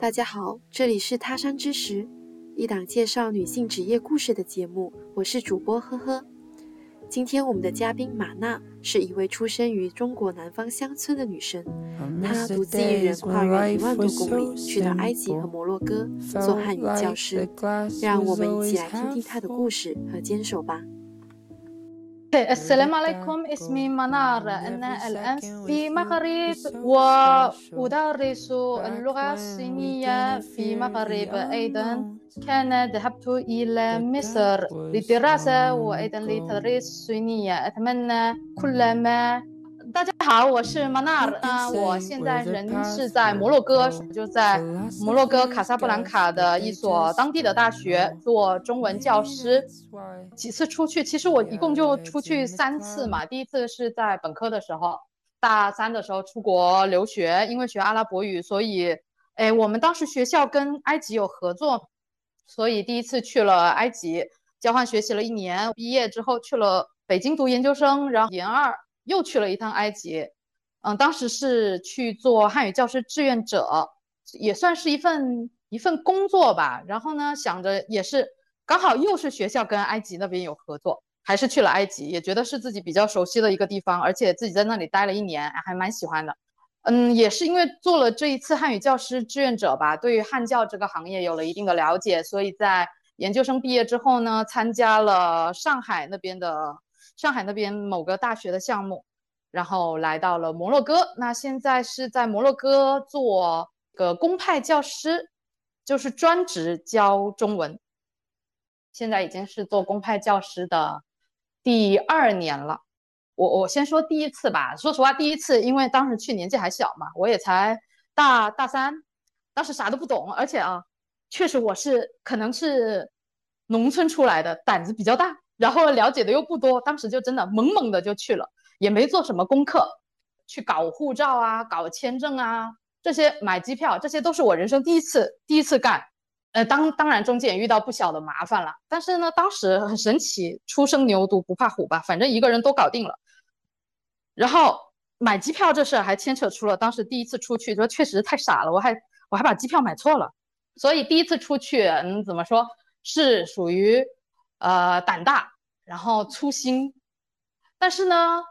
大家好，这里是他山之石，一档介绍女性职业故事的节目。我是主播呵呵。今天我们的嘉宾马娜是一位出生于中国南方乡村的女生，她独自一人跨越一万多公里，去到埃及和摩洛哥做汉语教师。让我们一起来听听她的故事和坚守吧。السلام عليكم. اسمي منار. أنا الآن في مغرب وأدرس اللغة الصينية في مغرب أيضا. كان ذهبت إلى مصر للدراسة وأيضا لتدريس الصينية أتمنى كل ما 大家好，我是 Manar。那我现在人是在摩洛哥，就在摩洛哥卡萨布兰卡的一所当地的大学做中文教师。几次出去，其实我一共就出去三次嘛。第一次是在本科的时候，大三的时候出国留学，因为学阿拉伯语，所以，哎，我们当时学校跟埃及有合作，所以第一次去了埃及交换学习了一年。毕业之后去了北京读研究生，然后研二。又去了一趟埃及，嗯，当时是去做汉语教师志愿者，也算是一份一份工作吧。然后呢，想着也是刚好又是学校跟埃及那边有合作，还是去了埃及，也觉得是自己比较熟悉的一个地方，而且自己在那里待了一年，还蛮喜欢的。嗯，也是因为做了这一次汉语教师志愿者吧，对于汉教这个行业有了一定的了解，所以在研究生毕业之后呢，参加了上海那边的。上海那边某个大学的项目，然后来到了摩洛哥。那现在是在摩洛哥做个公派教师，就是专职教中文。现在已经是做公派教师的第二年了。我我先说第一次吧。说实话，第一次因为当时去年纪还小嘛，我也才大大三，当时啥都不懂，而且啊，确实我是可能是农村出来的，胆子比较大。然后了解的又不多，当时就真的懵懵的就去了，也没做什么功课，去搞护照啊，搞签证啊，这些买机票，这些都是我人生第一次第一次干。呃，当当然中间也遇到不小的麻烦了，但是呢，当时很神奇，初生牛犊不怕虎吧，反正一个人都搞定了。然后买机票这事还牵扯出了当时第一次出去，说确实太傻了，我还我还把机票买错了，所以第一次出去，嗯，怎么说是属于。呃，胆大，然后粗心，但是呢，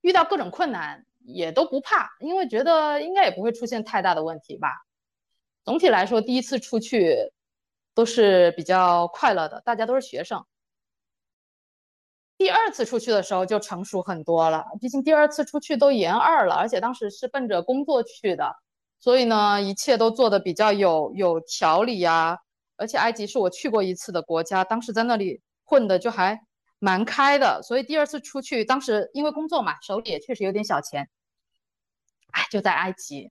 遇到各种困难也都不怕，因为觉得应该也不会出现太大的问题吧。总体来说，第一次出去都是比较快乐的，大家都是学生。第二次出去的时候就成熟很多了，毕竟第二次出去都研二了，而且当时是奔着工作去的，所以呢，一切都做的比较有有条理呀。而且埃及是我去过一次的国家，当时在那里混的就还蛮开的，所以第二次出去，当时因为工作嘛，手里也确实有点小钱，哎，就在埃及，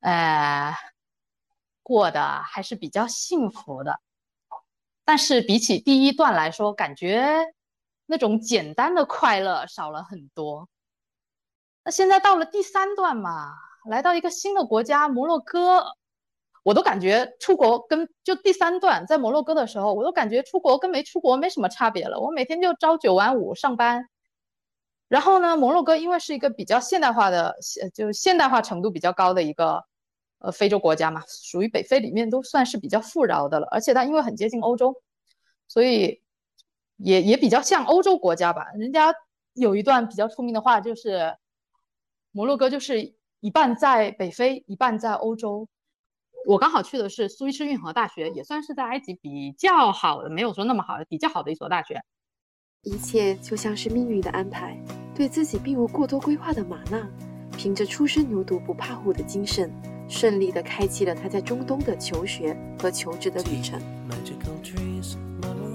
呃，过得还是比较幸福的。但是比起第一段来说，感觉那种简单的快乐少了很多。那现在到了第三段嘛，来到一个新的国家摩洛哥。我都感觉出国跟就第三段在摩洛哥的时候，我都感觉出国跟没出国没什么差别了。我每天就朝九晚五上班，然后呢，摩洛哥因为是一个比较现代化的，就现代化程度比较高的一个呃非洲国家嘛，属于北非里面都算是比较富饶的了。而且它因为很接近欧洲，所以也也比较像欧洲国家吧。人家有一段比较出名的话，就是摩洛哥就是一半在北非，一半在欧洲。我刚好去的是苏伊士运河大学，也算是在埃及比较好的，没有说那么好的，比较好的一所大学。一切就像是命运的安排。对自己并无过多规划的马娜，凭着初生牛犊不怕虎的精神，顺利的开启了他在中东的求学和求职的旅程。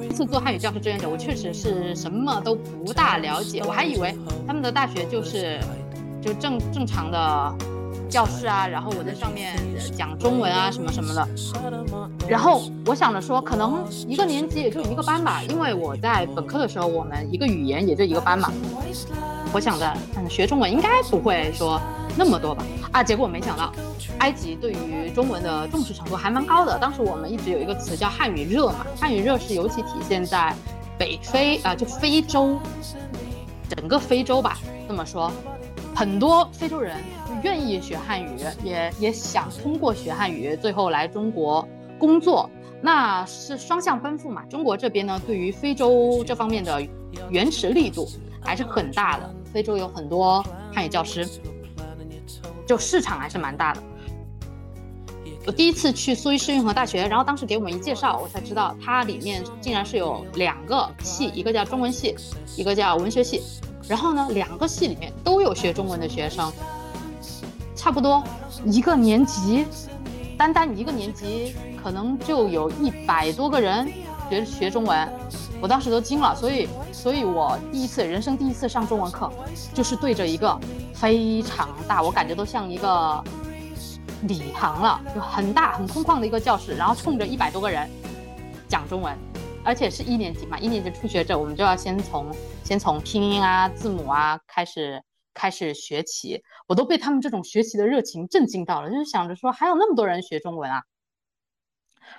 这次做汉语教师志愿者，我确实是什么都不大了解，我还以为他们的大学就是就正正常的。教室啊，然后我在上面讲中文啊，什么什么的。然后我想着说，可能一个年级也就一个班吧，因为我在本科的时候，我们一个语言也就一个班嘛。我想着，嗯，学中文应该不会说那么多吧？啊，结果没想到，埃及对于中文的重视程度还蛮高的。当时我们一直有一个词叫汉语热嘛，汉语热是尤其体现在北非啊，就非洲，整个非洲吧，这么说。很多非洲人愿意学汉语，也也想通过学汉语最后来中国工作，那是双向奔赴嘛。中国这边呢，对于非洲这方面的援持力度还是很大的。非洲有很多汉语教师，就市场还是蛮大的。我第一次去苏伊士运河大学，然后当时给我们一介绍，我才知道它里面竟然是有两个系，一个叫中文系，一个叫文学系。然后呢，两个系里面都有学中文的学生，差不多一个年级，单单一个年级可能就有一百多个人学学中文，我当时都惊了。所以，所以我第一次人生第一次上中文课，就是对着一个非常大，我感觉都像一个礼堂了，就很大很空旷的一个教室，然后冲着一百多个人讲中文。而且是一年级嘛，一年级初学者，我们就要先从先从拼音啊、字母啊开始开始学起。我都被他们这种学习的热情震惊到了，就是想着说还有那么多人学中文啊。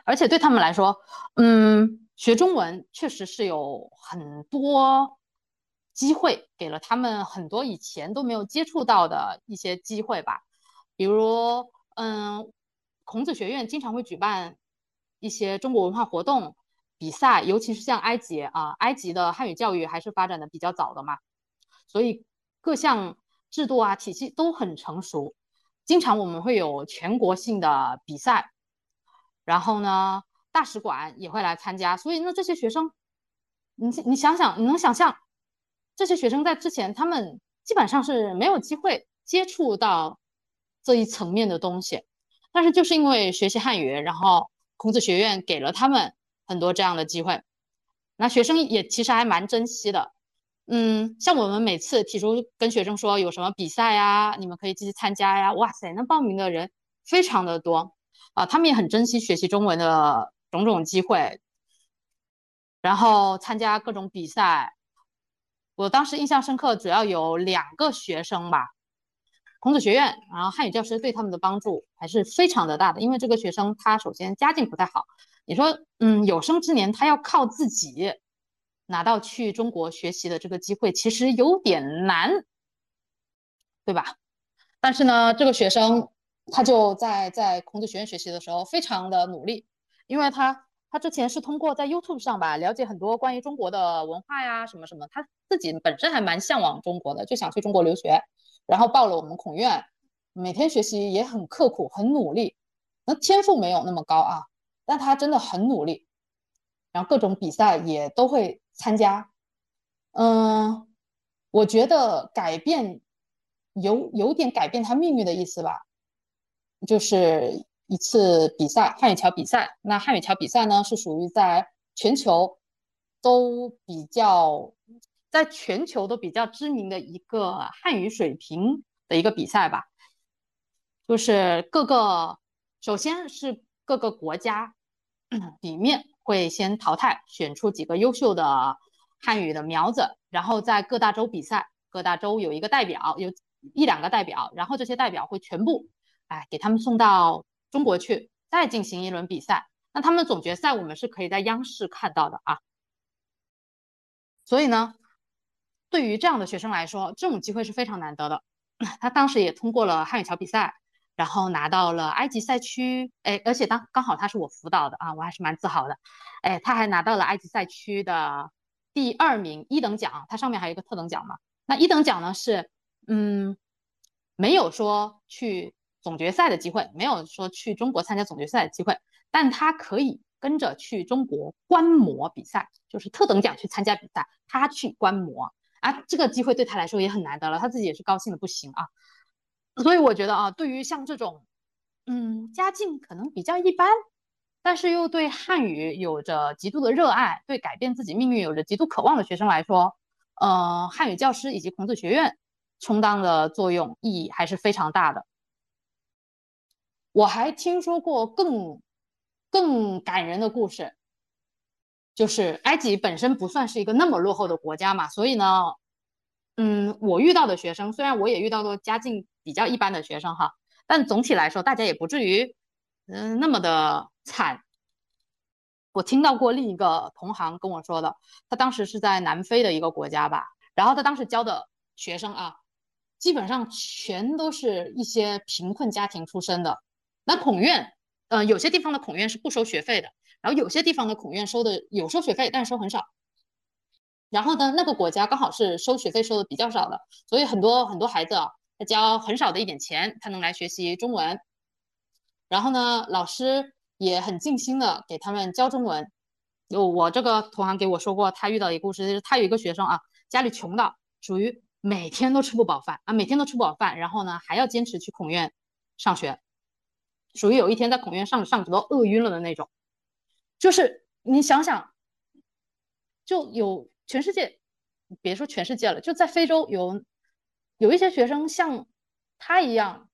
而且对他们来说，嗯，学中文确实是有很多机会，给了他们很多以前都没有接触到的一些机会吧。比如，嗯，孔子学院经常会举办一些中国文化活动。比赛，尤其是像埃及啊，埃及的汉语教育还是发展的比较早的嘛，所以各项制度啊体系都很成熟。经常我们会有全国性的比赛，然后呢，大使馆也会来参加。所以呢，这些学生，你你想想，你能想象这些学生在之前他们基本上是没有机会接触到这一层面的东西，但是就是因为学习汉语，然后孔子学院给了他们。很多这样的机会，那学生也其实还蛮珍惜的。嗯，像我们每次提出跟学生说有什么比赛呀，你们可以积极参加呀，哇塞，那报名的人非常的多啊，他们也很珍惜学习中文的种种机会，然后参加各种比赛。我当时印象深刻，主要有两个学生吧，孔子学院，然后汉语教师对他们的帮助还是非常的大的，因为这个学生他首先家境不太好。你说，嗯，有生之年他要靠自己拿到去中国学习的这个机会，其实有点难，对吧？但是呢，这个学生他就在在孔子学院学习的时候非常的努力，因为他他之前是通过在 YouTube 上吧了解很多关于中国的文化呀什么什么，他自己本身还蛮向往中国的，就想去中国留学，然后报了我们孔院，每天学习也很刻苦很努力，那天赋没有那么高啊。但他真的很努力，然后各种比赛也都会参加。嗯，我觉得改变有有点改变他命运的意思吧，就是一次比赛汉语桥比赛。那汉语桥比赛呢，是属于在全球都比较在全球都比较知名的一个汉语水平的一个比赛吧，就是各个首先是各个国家。里面会先淘汰，选出几个优秀的汉语的苗子，然后在各大洲比赛，各大洲有一个代表，有一两个代表，然后这些代表会全部，哎，给他们送到中国去，再进行一轮比赛。那他们总决赛我们是可以在央视看到的啊。所以呢，对于这样的学生来说，这种机会是非常难得的。他当时也通过了汉语桥比赛。然后拿到了埃及赛区，哎，而且当刚好他是我辅导的啊，我还是蛮自豪的，哎，他还拿到了埃及赛区的第二名一等奖，他上面还有一个特等奖嘛。那一等奖呢是，嗯，没有说去总决赛的机会，没有说去中国参加总决赛的机会，但他可以跟着去中国观摩比赛，就是特等奖去参加比赛，他去观摩啊，这个机会对他来说也很难得了，他自己也是高兴的不行啊。所以我觉得啊，对于像这种，嗯，家境可能比较一般，但是又对汉语有着极度的热爱，对改变自己命运有着极度渴望的学生来说，呃，汉语教师以及孔子学院充当的作用意义还是非常大的。我还听说过更更感人的故事，就是埃及本身不算是一个那么落后的国家嘛，所以呢，嗯，我遇到的学生，虽然我也遇到过家境。比较一般的学生哈，但总体来说，大家也不至于嗯那么的惨。我听到过另一个同行跟我说的，他当时是在南非的一个国家吧，然后他当时教的学生啊，基本上全都是一些贫困家庭出身的。那孔院，呃，有些地方的孔院是不收学费的，然后有些地方的孔院收的有收学费，但是收很少。然后呢，那个国家刚好是收学费收的比较少的，所以很多很多孩子啊，他交很少的一点钱，他能来学习中文。然后呢，老师也很尽心的给他们教中文。有我这个同行给我说过，他遇到一个故事，就是他有一个学生啊，家里穷的，属于每天都吃不饱饭啊，每天都吃不饱饭，然后呢还要坚持去孔院上学，属于有一天在孔院上上都饿晕了的那种。就是你想想，就有全世界，别说全世界了，就在非洲有有一些学生像他一样，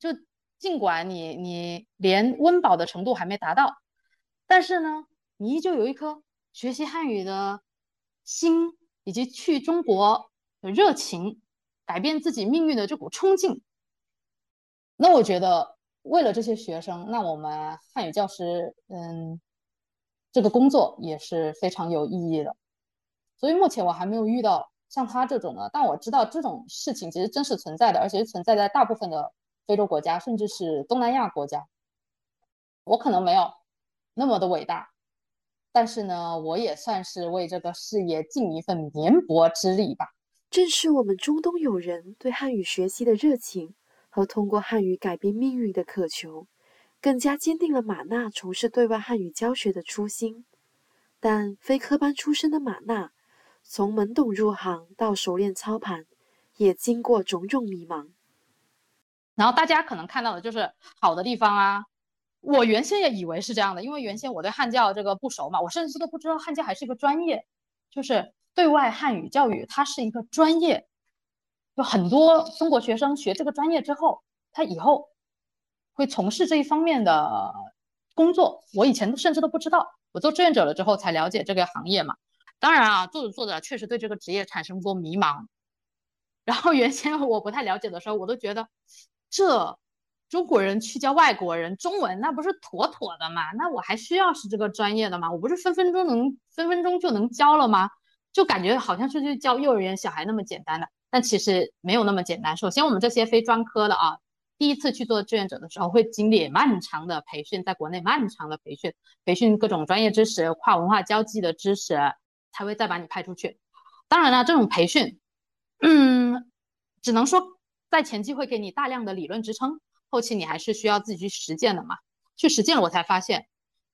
就尽管你你连温饱的程度还没达到，但是呢。你依旧有一颗学习汉语的心，以及去中国的热情，改变自己命运的这股冲劲。那我觉得，为了这些学生，那我们汉语教师，嗯，这个工作也是非常有意义的。所以目前我还没有遇到像他这种的，但我知道这种事情其实真实存在的，而且是存在在大部分的非洲国家，甚至是东南亚国家。我可能没有那么的伟大。但是呢，我也算是为这个事业尽一份绵薄之力吧。正是我们中东友人对汉语学习的热情和通过汉语改变命运的渴求，更加坚定了马娜从事对外汉语教学的初心。但非科班出身的马娜，从懵懂入行到熟练操盘，也经过种种迷茫。然后大家可能看到的就是好的地方啊。我原先也以为是这样的，因为原先我对汉教这个不熟嘛，我甚至都不知道汉教还是一个专业，就是对外汉语教育，它是一个专业，就很多中国学生学这个专业之后，他以后会从事这一方面的工作。我以前甚至都不知道，我做志愿者了之后才了解这个行业嘛。当然啊，做着做着确实对这个职业产生过迷茫。然后原先我不太了解的时候，我都觉得这。中国人去教外国人中文，那不是妥妥的吗？那我还需要是这个专业的吗？我不是分分钟能分分钟就能教了吗？就感觉好像是去教幼儿园小孩那么简单的，但其实没有那么简单。首先，我们这些非专科的啊，第一次去做志愿者的时候，会经历漫长的培训，在国内漫长的培训，培训各种专业知识、跨文化交际的知识，才会再把你派出去。当然了，这种培训，嗯，只能说在前期会给你大量的理论支撑。后期你还是需要自己去实践的嘛？去实践了，我才发现，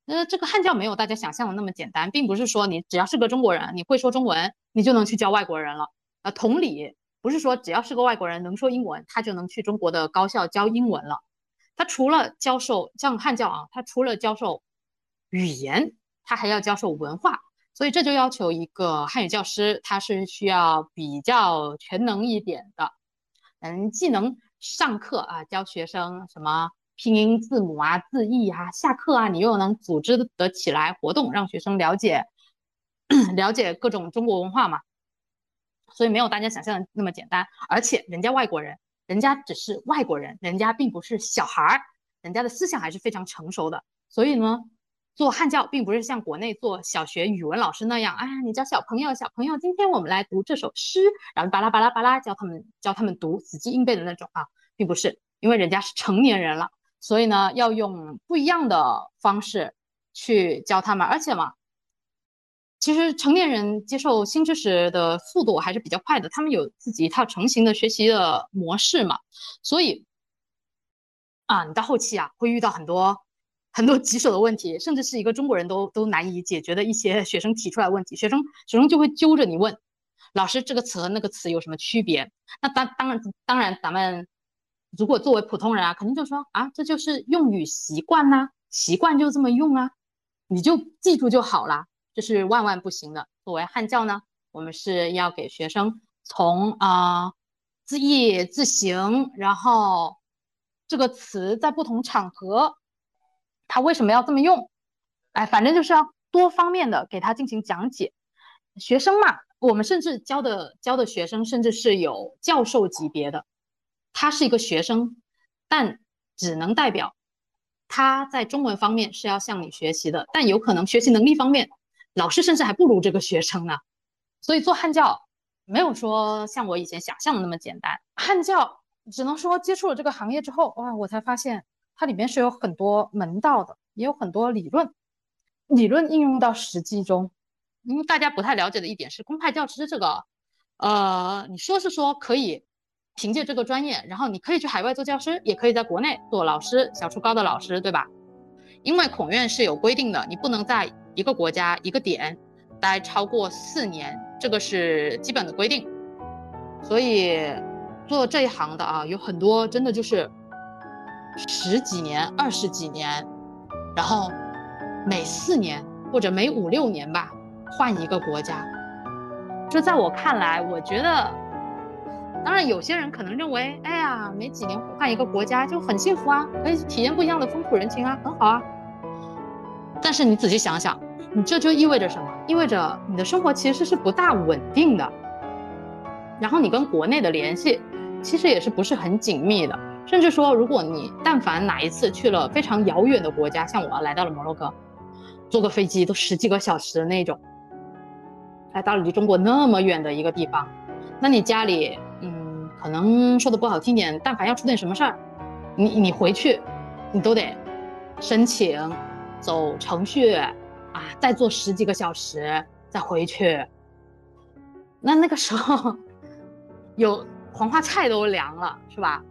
呃，这个汉教没有大家想象的那么简单，并不是说你只要是个中国人，你会说中文，你就能去教外国人了。啊，同理，不是说只要是个外国人能说英文，他就能去中国的高校教英文了。他除了教授像汉教啊，他除了教授语言，他还要教授文化，所以这就要求一个汉语教师，他是需要比较全能一点的，嗯，既能。上课啊，教学生什么拼音字母啊、字义啊，下课啊，你又能组织得起来活动，让学生了解 了解各种中国文化嘛？所以没有大家想象的那么简单。而且人家外国人，人家只是外国人，人家并不是小孩儿，人家的思想还是非常成熟的。所以呢。做汉教并不是像国内做小学语文老师那样，哎呀，你教小朋友，小朋友，今天我们来读这首诗，然后巴拉巴拉巴拉教他们教他们读，死记硬背的那种啊，并不是，因为人家是成年人了，所以呢，要用不一样的方式去教他们，而且嘛，其实成年人接受新知识的速度还是比较快的，他们有自己一套成型的学习的模式嘛，所以啊，你到后期啊，会遇到很多。很多棘手的问题，甚至是一个中国人都都难以解决的一些学生提出来问题，学生学生就会揪着你问，老师这个词和那个词有什么区别？那当当然当然，咱们如果作为普通人啊，肯定就说啊，这就是用语习惯呐，习惯就这么用啊，你就记住就好了，这是万万不行的。作为汉教呢，我们是要给学生从啊字义、字形，然后这个词在不同场合。他为什么要这么用？哎，反正就是要多方面的给他进行讲解。学生嘛，我们甚至教的教的学生甚至是有教授级别的。他是一个学生，但只能代表他在中文方面是要向你学习的，但有可能学习能力方面，老师甚至还不如这个学生呢。所以做汉教没有说像我以前想象的那么简单。汉教只能说接触了这个行业之后，哇，我才发现它里面是有很多门道的，也有很多理论，理论应用到实际中。因为大家不太了解的一点是，公派教师这个，呃，你说是说可以凭借这个专业，然后你可以去海外做教师，也可以在国内做老师，小初高的老师，对吧？因为孔院是有规定的，你不能在一个国家一个点待超过四年，这个是基本的规定。所以做这一行的啊，有很多真的就是十几年、二十几年，然后每四年或者每五六年吧。换一个国家，就在我看来，我觉得，当然有些人可能认为，哎呀，每几年换一个国家就很幸福啊，可以体验不一样的风土人情啊，很好啊。但是你仔细想想，你这就意味着什么？意味着你的生活其实是不大稳定的，然后你跟国内的联系其实也是不是很紧密的，甚至说，如果你但凡哪一次去了非常遥远的国家，像我来到了摩洛哥，坐个飞机都十几个小时的那种。来到了离中国那么远的一个地方，那你家里，嗯，可能说的不好听点，但凡要出点什么事儿，你你回去，你都得申请，走程序啊，再坐十几个小时再回去。那那个时候，有黄花菜都凉了，是吧？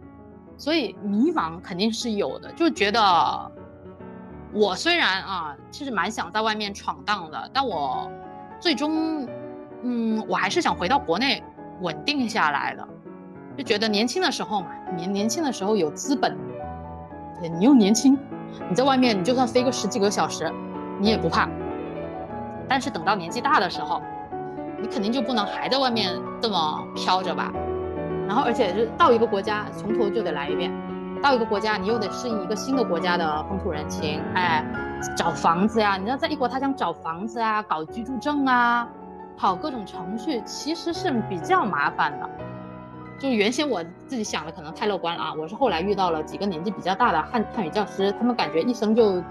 所以迷茫肯定是有的，就觉得我虽然啊，其实蛮想在外面闯荡的，但我。最终，嗯，我还是想回到国内稳定下来的，就觉得年轻的时候嘛，年年轻的时候有资本，你又年轻，你在外面你就算飞个十几个小时，你也不怕。但是等到年纪大的时候，你肯定就不能还在外面这么飘着吧。然后，而且是到一个国家从头就得来一遍，到一个国家你又得适应一个新的国家的风土人情，哎。找房子呀，你要在异国他乡找房子啊，搞居住证啊，跑各种程序，其实是比较麻烦的。就原先我自己想的可能太乐观了啊，我是后来遇到了几个年纪比较大的汉汉语教师，他们感觉一生就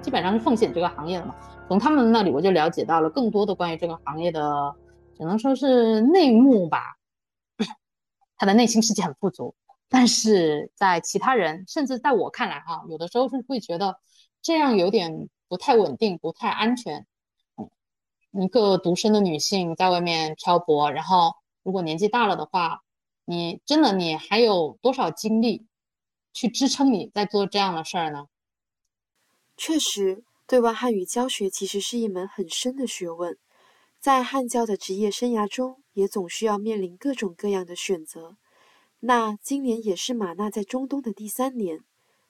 基本上是奉献这个行业的嘛。从他们那里我就了解到了更多的关于这个行业的，只能说是内幕吧。他的内心世界很富足，但是在其他人，甚至在我看来啊，有的时候是会觉得。这样有点不太稳定，不太安全。一个独身的女性在外面漂泊，然后如果年纪大了的话，你真的你还有多少精力去支撑你在做这样的事儿呢？确实，对外汉语教学其实是一门很深的学问，在汉教的职业生涯中，也总需要面临各种各样的选择。那今年也是马娜在中东的第三年。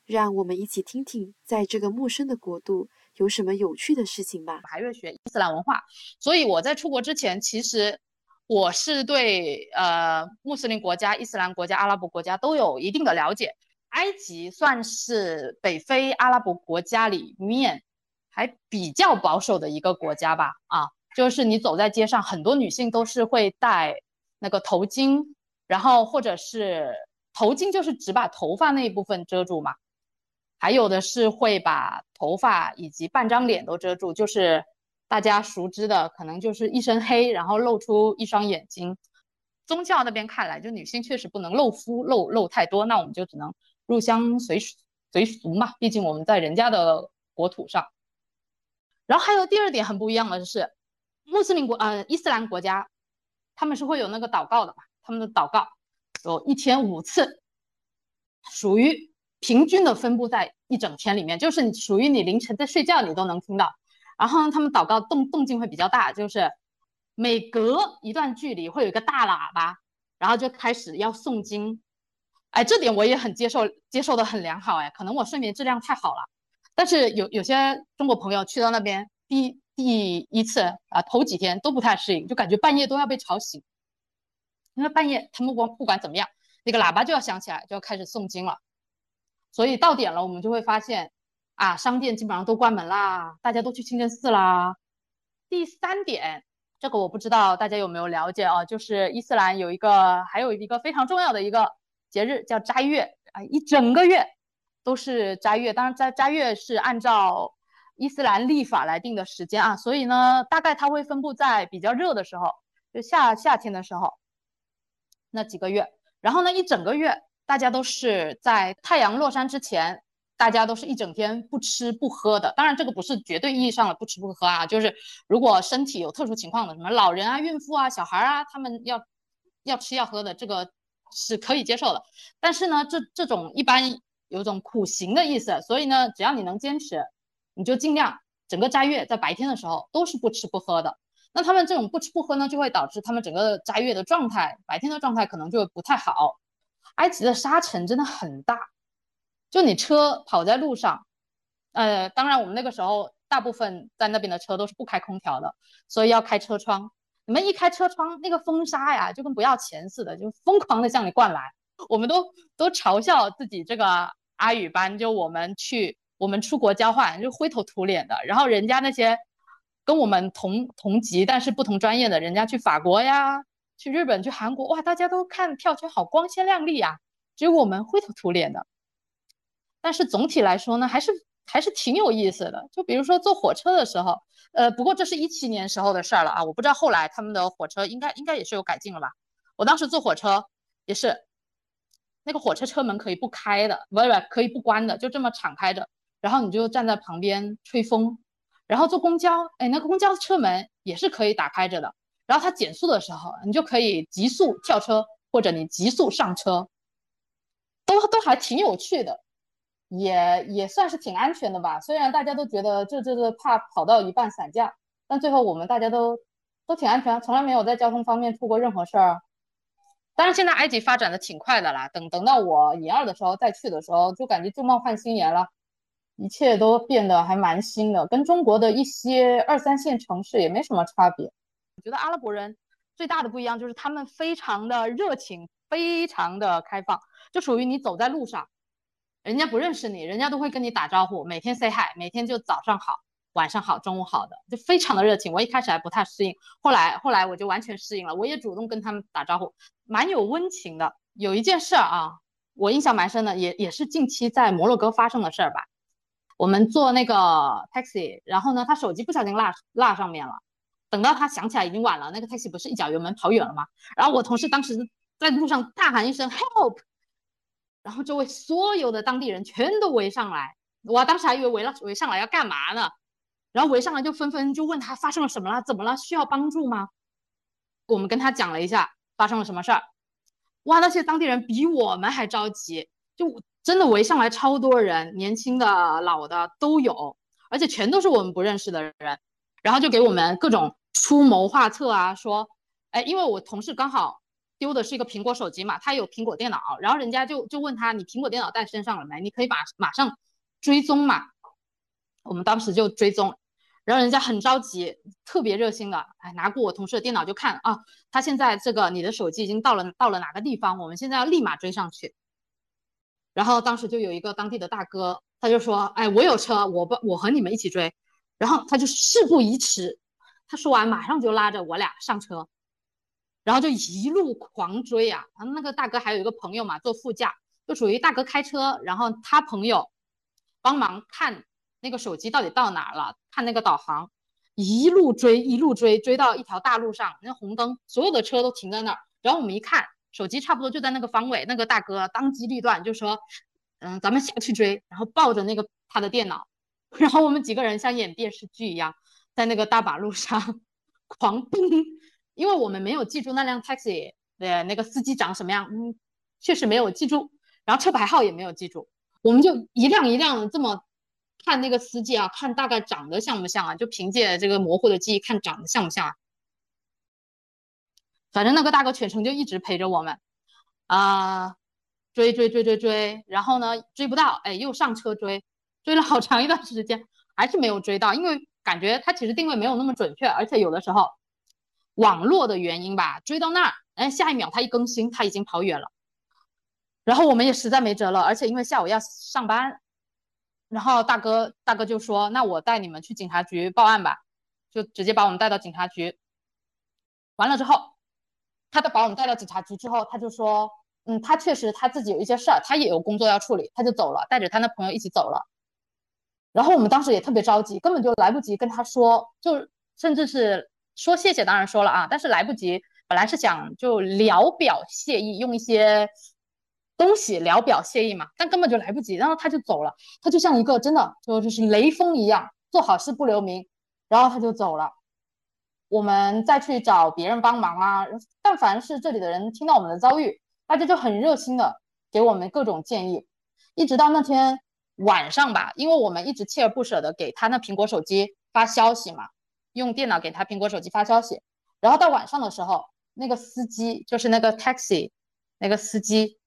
让我们一起听听，在这个陌生的国度有什么有趣的事情吧。还会学伊斯兰文化，所以我在出国之前，其实我是对呃穆斯林国家、伊斯兰国家、阿拉伯国家都有一定的了解。埃及算是北非阿拉伯国家里面还比较保守的一个国家吧。啊，就是你走在街上，很多女性都是会戴那个头巾，然后或者是头巾就是只把头发那一部分遮住嘛。还有的是会把头发以及半张脸都遮住，就是大家熟知的，可能就是一身黑，然后露出一双眼睛。宗教那边看来，就女性确实不能露肤露露太多，那我们就只能入乡随随俗嘛，毕竟我们在人家的国土上。然后还有第二点很不一样的是，穆斯林国呃伊斯兰国家，他们是会有那个祷告的嘛，他们的祷告有一天五次，属于。平均的分布在一整天里面，就是属于你凌晨在睡觉你都能听到。然后呢，他们祷告动动静会比较大，就是每隔一段距离会有一个大喇叭，然后就开始要诵经。哎，这点我也很接受，接受的很良好。哎，可能我睡眠质量太好了。但是有有些中国朋友去到那边第一第一次啊，头几天都不太适应，就感觉半夜都要被吵醒，因为半夜他们不不管怎么样，那个喇叭就要响起来，就要开始诵经了。所以到点了，我们就会发现，啊，商店基本上都关门啦，大家都去清真寺啦。第三点，这个我不知道大家有没有了解啊？就是伊斯兰有一个，还有一个非常重要的一个节日叫斋月啊，一整个月都是斋月。当然，斋斋月是按照伊斯兰历法来定的时间啊，所以呢，大概它会分布在比较热的时候，就夏夏天的时候，那几个月，然后呢，一整个月大家都是在太阳落山之前，大家都是一整天不吃不喝的。当然，这个不是绝对意义上的不吃不喝啊，就是如果身体有特殊情况的，什么老人啊、孕妇啊、小孩啊，他们要要吃要喝的，这个是可以接受的。但是呢，这这种一般有种苦行的意思，所以呢，只要你能坚持，你就尽量整个斋月在白天的时候都是不吃不喝的。那他们这种不吃不喝呢，就会导致他们整个斋月的状态，白天的状态可能就不太好。埃及的沙尘真的很大，就你车跑在路上，呃，当然我们那个时候大部分在那边的车都是不开空调的，所以要开车窗。你们一开车窗，那个风沙呀，就跟不要钱似的，就疯狂的向你灌来。我们都都嘲笑自己这个阿语班，就我们去我们出国交换，就灰头土脸的，然后人家那些。跟我们同同级但是不同专业的人家去法国呀，去日本、去韩国，哇，大家都看票圈好光鲜亮丽啊，只有我们灰头土脸的。但是总体来说呢，还是还是挺有意思的。就比如说坐火车的时候，呃，不过这是一七年时候的事儿了啊，我不知道后来他们的火车应该应该也是有改进了吧。我当时坐火车也是，那个火车车门可以不开的，不不可以不关的，就这么敞开着，然后你就站在旁边吹风。然后坐公交，哎，那公交车门也是可以打开着的。然后它减速的时候，你就可以急速跳车，或者你急速上车，都都还挺有趣的，也也算是挺安全的吧。虽然大家都觉得这这这怕跑到一半散架，但最后我们大家都都挺安全，从来没有在交通方面出过任何事儿。当然，现在埃及发展的挺快的啦。等等到我研二的时候再去的时候，就感觉旧貌换新颜了。一切都变得还蛮新的，跟中国的一些二三线城市也没什么差别。我觉得阿拉伯人最大的不一样就是他们非常的热情，非常的开放，就属于你走在路上，人家不认识你，人家都会跟你打招呼，每天 say hi，每天就早上好，晚上好，中午好的，就非常的热情。我一开始还不太适应，后来后来我就完全适应了，我也主动跟他们打招呼，蛮有温情的。有一件事儿啊，我印象蛮深的，也也是近期在摩洛哥发生的事儿吧。我们坐那个 taxi，然后呢，他手机不小心落落上面了。等到他想起来已经晚了，那个 taxi 不是一脚油门跑远了吗？然后我同事当时在路上大喊一声 help，然后周围所有的当地人全都围上来，我当时还以为围了围上来要干嘛呢？然后围上来就纷纷就问他发生了什么了？怎么了？需要帮助吗？我们跟他讲了一下发生了什么事儿。哇，那些当地人比我们还着急，就。真的围上来超多人，年轻的、老的都有，而且全都是我们不认识的人，然后就给我们各种出谋划策啊，说，哎，因为我同事刚好丢的是一个苹果手机嘛，他有苹果电脑，然后人家就就问他，你苹果电脑带身上了没？你可以把马上追踪嘛。我们当时就追踪，然后人家很着急，特别热心的，哎，拿过我同事的电脑就看啊，他现在这个你的手机已经到了到了哪个地方，我们现在要立马追上去。然后当时就有一个当地的大哥，他就说：“哎，我有车，我不我和你们一起追。”然后他就事不宜迟，他说完马上就拉着我俩上车，然后就一路狂追啊！那个大哥还有一个朋友嘛，坐副驾，就属于大哥开车，然后他朋友帮忙看那个手机到底到哪了，看那个导航，一路追一路追，追到一条大路上，那红灯，所有的车都停在那儿，然后我们一看。手机差不多就在那个方位，那个大哥当机立断就说：“嗯，咱们下去追。”然后抱着那个他的电脑，然后我们几个人像演电视剧一样，在那个大马路上 狂奔，因为我们没有记住那辆 taxi 的那个司机长什么样，嗯，确实没有记住，然后车牌号也没有记住，我们就一辆一辆这么看那个司机啊，看大概长得像不像啊？就凭借这个模糊的记忆看长得像不像啊？反正那个大哥全程就一直陪着我们，啊，追追追追追，然后呢追不到，哎，又上车追，追了好长一段时间，还是没有追到，因为感觉他其实定位没有那么准确，而且有的时候网络的原因吧，追到那儿，哎，下一秒他一更新，他已经跑远了，然后我们也实在没辙了，而且因为下午要上班，然后大哥大哥就说，那我带你们去警察局报案吧，就直接把我们带到警察局，完了之后。他把我们带到警察局之后，他就说：“嗯，他确实他自己有一些事儿，他也有工作要处理，他就走了，带着他那朋友一起走了。然后我们当时也特别着急，根本就来不及跟他说，就甚至是说谢谢当然说了啊，但是来不及。本来是想就聊表谢意，用一些东西聊表谢意嘛，但根本就来不及。然后他就走了，他就像一个真的就就是雷锋一样，做好事不留名，然后他就走了。我们再去找别人帮忙啊，但凡是这里的人听到我们的遭遇，大家就很热心的给我们各种建议，一直到那天晚上吧，因为我们一直锲而不舍的给他那苹果手机发消息嘛，用电脑给他苹果手机发消息，然后到晚上的时候。那个司机就是那个 taxi，那个司机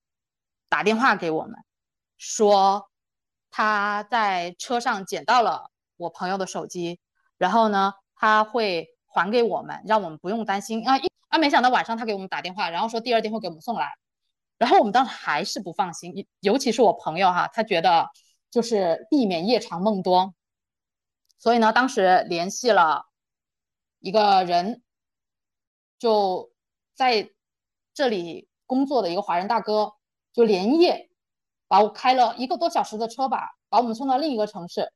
打电话给我们，说他在车上捡到了我朋友的手机，然后呢他会还给我们，让我们不用担心啊啊！没想到晚上他给我们打电话，然后说第二天会给我们送来，然后我们当时还是不放心，尤其是我朋友哈，他觉得就是避免夜长梦多，所以呢当时联系了一个人，就。在这里工作的一个华人大哥，就连夜把我开了一个多小时的车吧，把我们送到另一个城市，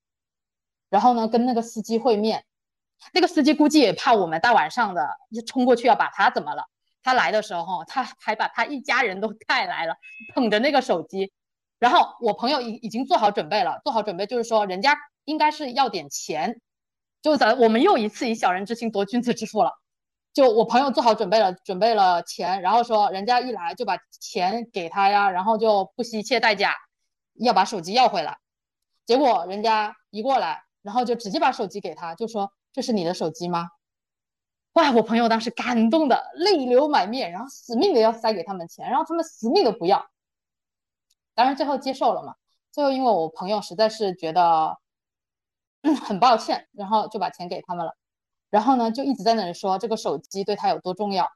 然后呢跟那个司机会面。那个司机估计也怕我们大晚上的就冲过去要把他怎么了。他来的时候，他还把他一家人都 带来了，捧着那个手机。然后我朋友已已经做好准备了，做好准备就是说人家应该是要点钱，就咱我们又一次以小人之心夺君子之腹了。就我朋友做好准备了，准备了钱，然后说人家一来就把钱给他呀，然后就不惜一切代价要把手机要回来。结果人家一过来，然后就直接把手机给他，就说这是你的手机吗？哇！我朋友当时感动的泪流满面，然后死命的要塞给他们钱，然后他们死命的不要。当然最后接受了嘛。最后因为我朋友实在是觉得很抱歉，然后就把钱给他们了。然后呢，就一直在那里说这个手机对他有多重要，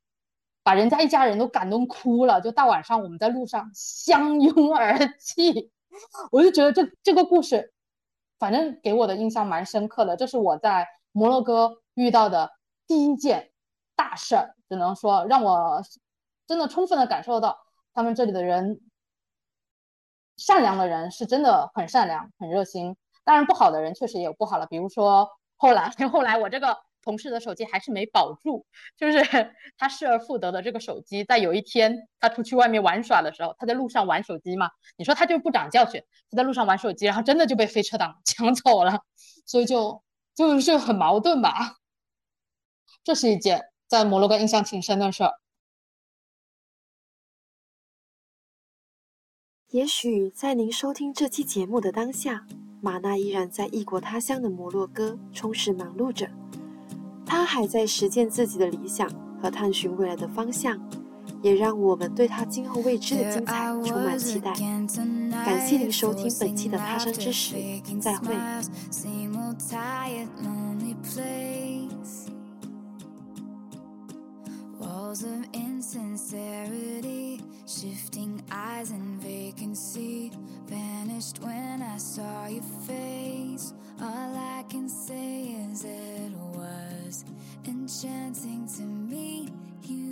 把人家一家人都感动哭了。就大晚上我们在路上相拥而泣，我就觉得这这个故事，反正给我的印象蛮深刻的。这是我在摩洛哥遇到的第一件大事儿，只能说让我真的充分的感受到他们这里的人，善良的人是真的很善良、很热心。当然不好的人确实也有不好了，比如说后来 后来我这个。同事的手机还是没保住，就是 他失而复得的这个手机，在有一天他出去外面玩耍的时候，他在路上玩手机嘛，你说他就不长教训，他在路上玩手机，然后真的就被飞车党抢走了，所以就就是很矛盾吧。这是一件在摩洛哥印象挺深的事儿。也许在您收听这期节目的当下，玛娜依然在异国他乡的摩洛哥充实忙碌着。她还在实践自己的理想和探寻未来的方向，也让我们对她今后未知的精彩充满期待。感谢您收听本期的他山之石，再会。tired, lonely place. Walls of insincerity, shifting eyes and vacancy vanished when I saw your face. All I can say is it was enchanting to me. You